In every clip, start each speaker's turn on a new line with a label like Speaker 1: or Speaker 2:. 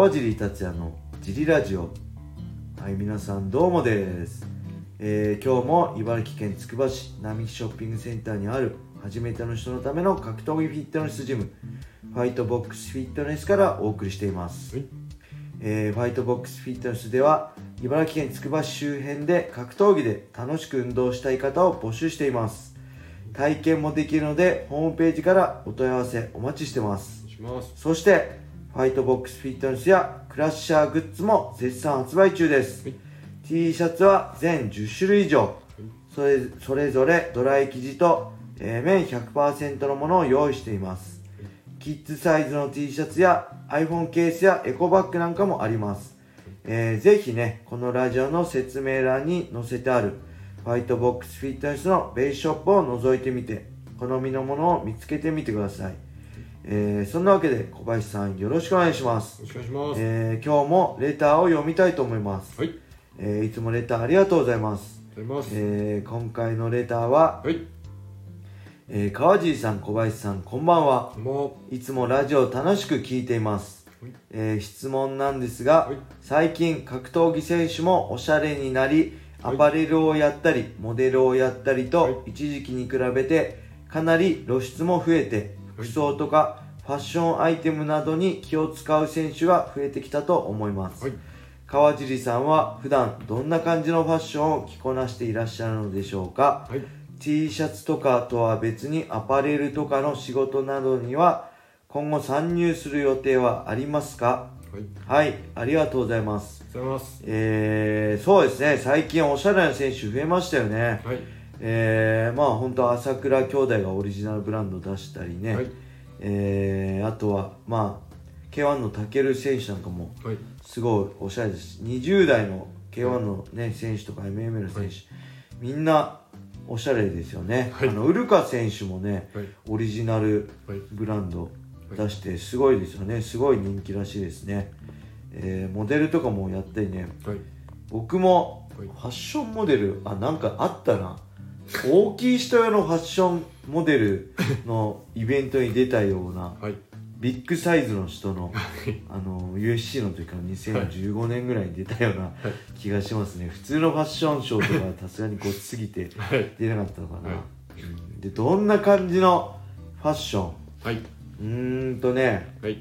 Speaker 1: 川尻達也のジリラジオ。はい皆さんどうもです、えー今日も茨城県つくば市並木ショッピングセンターにある初めての人のための格闘技フィットネスジムファイトボックスフィットネスからお送りしています、
Speaker 2: はい。
Speaker 1: えーファイトボックスフィットネスでは茨城県つくば市周辺で格闘技で楽しく運動したい方を募集しています。体験もできるのでホームページからお問い合わせお待ちしてます。そしてファイトボックスフィットネスやクラッシャーグッズも絶賛発売中です、
Speaker 2: はい。
Speaker 1: T シャツは全10種類以上。それそれぞれドライ生地と、えー綿100%のものを用意しています。キッズサイズの T シャツや iPhone ケースやエコバッグなんかもあります、えーぜひねこのラジオの説明欄に載せてあるファイトボックスフィットネスのベースショップを覗いてみて好みのものを見つけてみてください、えーそんなわけで小林さんよろしくお願いします。
Speaker 2: よろしくお願いします、
Speaker 1: えー今日もレターを読みたいと思います、
Speaker 2: はい。
Speaker 1: えーいつもレターありがとうございます、
Speaker 2: ありがとうございます、
Speaker 1: えー今回のレターは、
Speaker 2: はい。
Speaker 1: えー川尻さん小林さんこんばんは。
Speaker 2: こんい
Speaker 1: つもラジオを楽しく聞いています、
Speaker 2: はい。
Speaker 1: えー質問なんですが、
Speaker 2: はい。
Speaker 1: 最近格闘技選手もおしゃれになりア
Speaker 2: はい。
Speaker 1: パレルをやったり、モデルをやったりと、
Speaker 2: はい。
Speaker 1: 一時期に比べてかなり露出も増えて
Speaker 2: はい
Speaker 1: 服装とかファッションアイテムなどに気を使う選手が増えてきたと思います、
Speaker 2: はい。
Speaker 1: 川尻さんは普段どんな感じのファッションを着こなしていらっしゃるのでしょうか、
Speaker 2: はい。
Speaker 1: T シャツとかとは別にアパレルとかの仕事などには今後参入する予定はありますか？
Speaker 2: はい。
Speaker 1: はい、ありがとうございます。
Speaker 2: ありがとうございます。
Speaker 1: えー、そうですね、最近おしゃれな選手増えましたよね。
Speaker 2: はい
Speaker 1: えー、まあ本当朝倉兄弟がオリジナルブランド出したりね、
Speaker 2: はい。
Speaker 1: えー、あとはまあ K1 のタケル選手なんかも
Speaker 2: はい。
Speaker 1: すごいおしゃれです。し20代の K1 の、ね、選手とか MMA の選手、みんなおしゃれですよね、
Speaker 2: はい。
Speaker 1: あのウルカ選手もね
Speaker 2: はい。
Speaker 1: オリジナル
Speaker 2: はい。
Speaker 1: ブランド出してすごいですよね。すごい人気らしいですね、えーモデルとかもやったりね。
Speaker 2: はい。
Speaker 1: 僕もフ
Speaker 2: はい。
Speaker 1: ァッションモデルあなんかあったな大きい人用のファッションモデルのイベントに出たような
Speaker 2: はい。
Speaker 1: ビッグサイズの人のあの USC の時から2015年ぐらいに出たような気がしますね。普通のファッションショーとか さすがにごつすぎて
Speaker 2: はい。
Speaker 1: 出なかったのかな、
Speaker 2: はい。
Speaker 1: うん。でどんな感じのファッション？
Speaker 2: はい。う
Speaker 1: ーんとね。
Speaker 2: はい。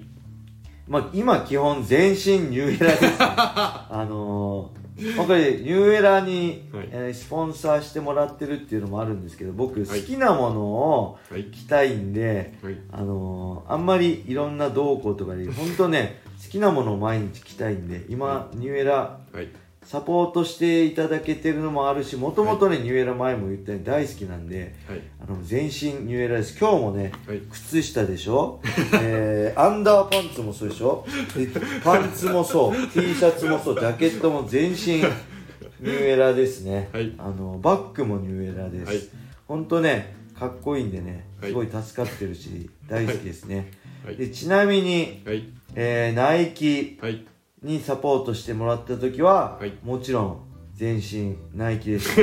Speaker 1: まあ今基本全身ニューエラですね。あのーまあこれニューエラに、
Speaker 2: はい。
Speaker 1: えースポンサーしてもらってるっていうのもあるんですけど僕好
Speaker 2: はい。
Speaker 1: きなものを
Speaker 2: はい。
Speaker 1: 着たいんで、
Speaker 2: はい。
Speaker 1: あのーあんまりいろんな動向とかで本当ね好きなものを毎日着たいんで今、ニューエラ
Speaker 2: はい
Speaker 1: サポートしていただけてるのもあるしもともとね、ニューエラ前も言ったように大好きなんで
Speaker 2: はい。
Speaker 1: あの全身ニューエラです。今日もね
Speaker 2: はい。
Speaker 1: 靴下でしょ、えー、アンダーパンツもそうでしょ？でパンツもそう。T シャツもそう。ジャケットも全身ニューエラですね、
Speaker 2: はい。
Speaker 1: あのバッグもニューエラです、
Speaker 2: はい。
Speaker 1: ほんとねかっこいいんでね
Speaker 2: はい。
Speaker 1: すごい助かってるし、大好きですね、
Speaker 2: はい。
Speaker 1: でちなみに、
Speaker 2: はい。
Speaker 1: えーナイキ。
Speaker 2: はい
Speaker 1: にサポートしてもらった時は、
Speaker 2: はい。
Speaker 1: もちろん全身ナイキです。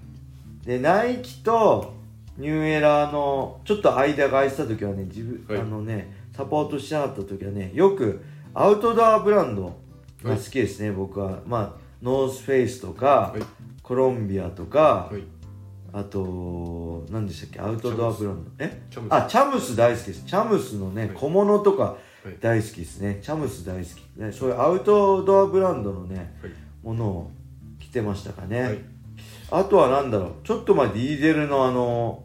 Speaker 1: でナイキとニューエラーのちょっと間が空いてた時はね自分、
Speaker 2: はい。
Speaker 1: あのねサポートしてなかった時はねよくアウトドアブランドが好きですね、僕は。まあノースフェイスとか、
Speaker 2: はい。
Speaker 1: コロンビアとか、
Speaker 2: はい。
Speaker 1: あと何でしたっけアウトドアブランド。え？
Speaker 2: チャムス。
Speaker 1: あチャムス大好きです。チャムスのね、
Speaker 2: はい。
Speaker 1: 小物とか
Speaker 2: はい
Speaker 1: 大好きですね。チャムス大好き、ね、そういうアウトドアブランドのね
Speaker 2: はい。
Speaker 1: ものを着てましたかね、
Speaker 2: はい。
Speaker 1: あとは何だろう。ちょっと前ディーゼルのあの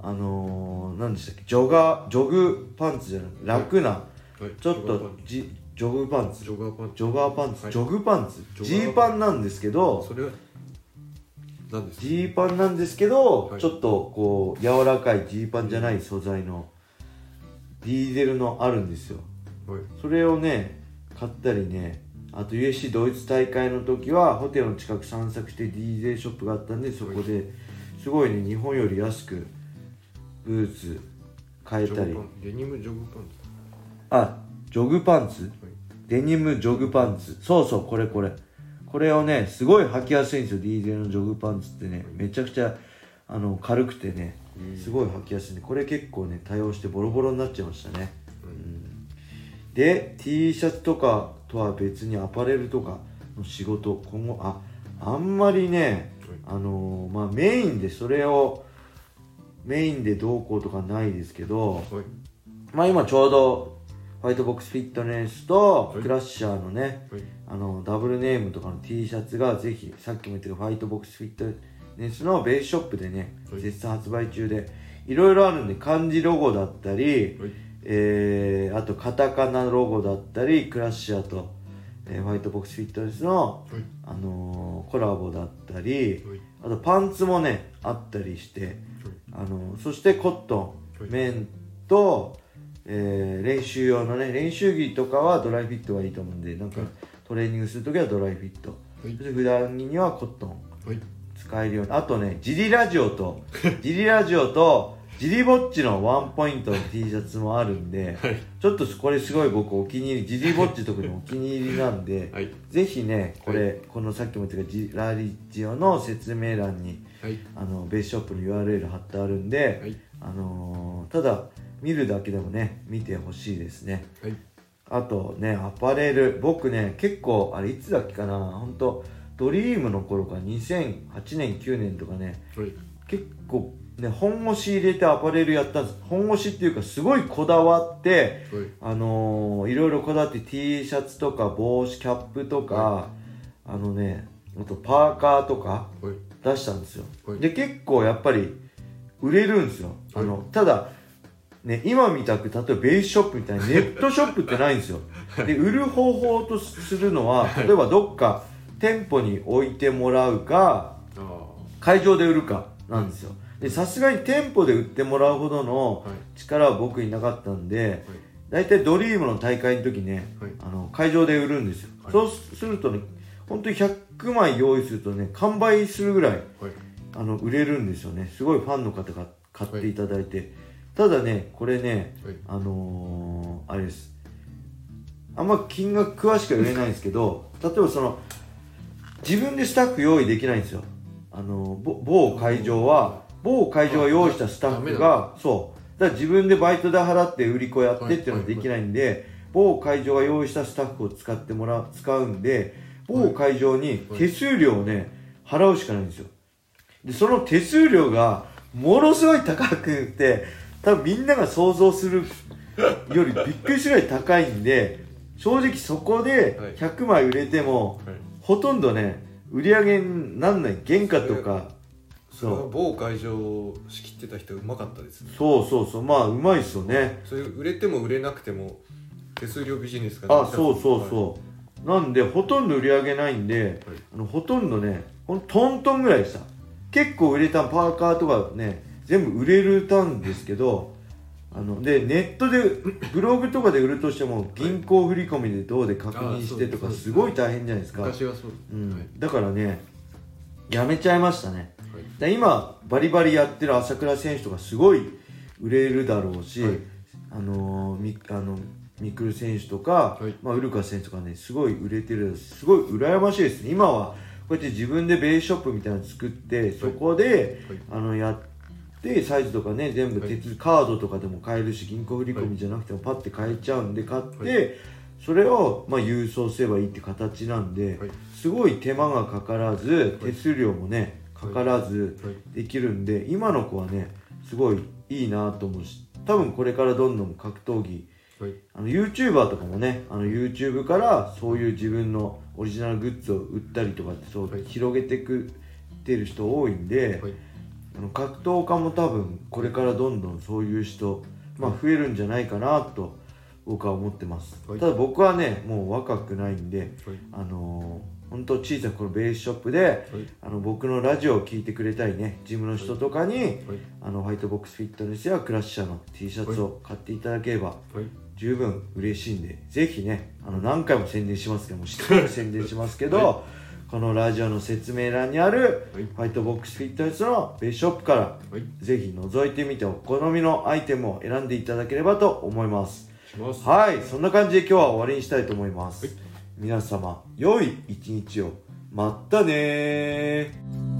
Speaker 1: あのー、何でしたっけ？ジョガージョグパンツじゃない？楽な、
Speaker 2: はい。
Speaker 1: ちょっとジジョグパンツ。
Speaker 2: ジョガーパン
Speaker 1: ジョガーパンツ、
Speaker 2: はい。
Speaker 1: ジョグパンツ。ジ
Speaker 2: ー
Speaker 1: ーパンなんですけど
Speaker 2: それは何ですか？
Speaker 1: ジーパンなんですけど、
Speaker 2: はい。
Speaker 1: ちょっとこう柔らかいジーパンじゃない素材のディーゼルのあるんですよ。
Speaker 2: はい。
Speaker 1: それをね買ったりねあと USC ドイツ大会の時はホテルの近く散策して DJ ショップがあったんでそこですごいね日本より安くブーツ買えたり。
Speaker 2: デニムジョグパン。
Speaker 1: あジョグパンツ？デニムジョグパンツ。そうそうこれこれ。これをねすごい履きやすいんですよ DJ のジョグパンツってね。めちゃくちゃあの軽くてねすごい履きやすいんでこれ結構ね多用してボロボロになっちゃいましたね、うん。で T シャツとかとは別にアパレルとかの仕事今後ああんまりねあのーまあメインでそれをメインでどうこうとかないですけど
Speaker 2: はい。
Speaker 1: まあ今ちょうどファイトボックスフィットネスと
Speaker 2: はい。
Speaker 1: クラッシャーのね、
Speaker 2: はい。
Speaker 1: あのダブルネームとかの T シャツがぜひさっきも言ったけどファイトボックスフィットネスのベースショップでね、
Speaker 2: はい。
Speaker 1: 絶賛発売中でいろいろあるんで漢字ロゴだったり、
Speaker 2: はい。
Speaker 1: えーあとカタカナロゴだったりクラッシャーと、えーファイトボックスフィットネスの、
Speaker 2: はい。
Speaker 1: あのーコラボだったり
Speaker 2: はい。
Speaker 1: あとパンツもねあったりして、あのーそしてコットン、
Speaker 2: はい。
Speaker 1: 綿と、えー練習用のね練習着とかはドライフィットがいいと思うんでなんか
Speaker 2: はい。
Speaker 1: トレーニングする時はドライフィット、
Speaker 2: はい。
Speaker 1: そして普段着にはコットン。
Speaker 2: はい
Speaker 1: 使えるよあとねジリラジオと ジリラジオとジリぼっちのワンポイントの T シャツもあるんで、
Speaker 2: はい。
Speaker 1: ちょっとこれすごい僕お気に入りジリぼっち特にお気に入りなんで、
Speaker 2: はい。
Speaker 1: ぜひねこれ、このさっきも言ったジラリジオの説明欄に
Speaker 2: はい。
Speaker 1: あのベースショップの URL 貼ってあるんで、
Speaker 2: はい。
Speaker 1: あのーただ見るだけでもね見てほしいですね。
Speaker 2: はい。
Speaker 1: あとねアパレル僕ね結構あれいつだっけかな本当ドリームの頃か2008年9年とかね
Speaker 2: はい。
Speaker 1: 結構ね本腰入れてアパレルやったんです。本腰っていうかすごいこだわって
Speaker 2: はい。
Speaker 1: あのーいろいろこだわって T シャツとか帽子キャップとか、あのねあとパーカーとか
Speaker 2: はい。
Speaker 1: 出したんですよ、
Speaker 2: はい。
Speaker 1: で結構やっぱり売れるんですよ、あのただね今みたく例えばベースショップみたいにネットショップってないんですよ。で売る方法とするのは例えばどっか店舗に置いてもらうか会場で売るかなんですよ。でさすがに店舗で売ってもらうほどの
Speaker 2: はい。
Speaker 1: 力は僕になかったんで大体ドリームの大会の時ね、
Speaker 2: はい。
Speaker 1: あの会場で売るんですよ、
Speaker 2: はい。
Speaker 1: そうするとね本当に100枚用意するとね完売するぐらい
Speaker 2: はい。
Speaker 1: あの売れるんですよね。すごいファンの方が買っていただいて、ただねこれね
Speaker 2: はい。
Speaker 1: あのーあれです。あんま金額詳しくは言えないんですけど例えばその自分でスタッフ用意できないんですよ。あのぼ某会場は某会場が用意したスタッフがそう。だから自分でバイトで払って売り子やってっていうのができないんで、某会場が用意したスタッフを使ってもらう使うんで某会場に手数料をね払うしかないんですよ。でその手数料がものすごい高くて多分みんなが想像するよりびっくりするぐらい高いんで正直そこで
Speaker 2: はい。
Speaker 1: 100枚売れても、
Speaker 2: はい
Speaker 1: ほとんどね売り上げになんない原価とか。
Speaker 2: そ
Speaker 1: う。
Speaker 2: 某会場を仕切ってた人うまかったですね。
Speaker 1: そうそうそう。まあうまいっすよね。
Speaker 2: それ売れても売れなくても手数料ビジネスが
Speaker 1: あそうそうそう、なんでほとんど売り上げないんで、
Speaker 2: はい。
Speaker 1: あのほとんどねほんトントンぐらいでした。結構売れたパーカーとかね全部売れるたんですけどあのでネットで ブログとかで売るとしても銀行振り込みでどうで確認してとか
Speaker 2: す。
Speaker 1: すごい大変じゃないですか、
Speaker 2: 昔はそう
Speaker 1: うん。
Speaker 2: はい。
Speaker 1: だからねやめちゃいましたね。
Speaker 2: はい。
Speaker 1: で今バリバリやってる朝倉選手とかすごい売れるだろうし、
Speaker 2: はい。
Speaker 1: あのーみあのミクル選手とか、
Speaker 2: はい。
Speaker 1: まあ、ウルカ選手とかねすごい売れてるすごい羨ましいですね。今はこうやって自分でベースショップみたいなの作ってそこで、
Speaker 2: はい。
Speaker 1: あのやってサイズとかね全部手続き、カードとかでも買えるし銀行振り込みじゃなくてもパッて買えちゃうんで買って、
Speaker 2: はい。
Speaker 1: それを、まあ、郵送すればいいって形なんで、
Speaker 2: はい。
Speaker 1: すごい手間がかからず手数料もねかからず
Speaker 2: はい。
Speaker 1: できるんで今の子はねすごいいいなと思うし多分これからどんどん格闘技
Speaker 2: はい。
Speaker 1: あの YouTuber とかもねあの YouTube からそういう自分のオリジナルグッズを売ったりとかってそう
Speaker 2: はい。
Speaker 1: 広げてくってる人多いんで、
Speaker 2: はい
Speaker 1: あの格闘家も多分これからどんどんそういう人、まあ、増えるんじゃないかなと僕は思ってます、
Speaker 2: はい。
Speaker 1: ただ僕はねもう若くないんで
Speaker 2: はい。
Speaker 1: あのー、本当小さなこのベースショップであの僕のラジオを聞いてくれたりねジムの人とかに、
Speaker 2: はい。
Speaker 1: あのファイトボックスフィットネスやクラッシャーの T シャツを買っていただければ
Speaker 2: はい。
Speaker 1: 十分嬉しいんでぜひねあの何回も宣伝しますけども知ってる宣伝しますけど、
Speaker 2: は
Speaker 1: このラジオの説明欄にある
Speaker 2: はい。
Speaker 1: ファイトボックスフィットネスのベースショップから
Speaker 2: はい。
Speaker 1: ぜひ覗いてみてお好みのアイテムを選んでいただければと思い
Speaker 2: ます。
Speaker 1: はい。そんな感じで今日は終わりにしたいと思います、
Speaker 2: はい。
Speaker 1: 皆様良い一日を。まったねー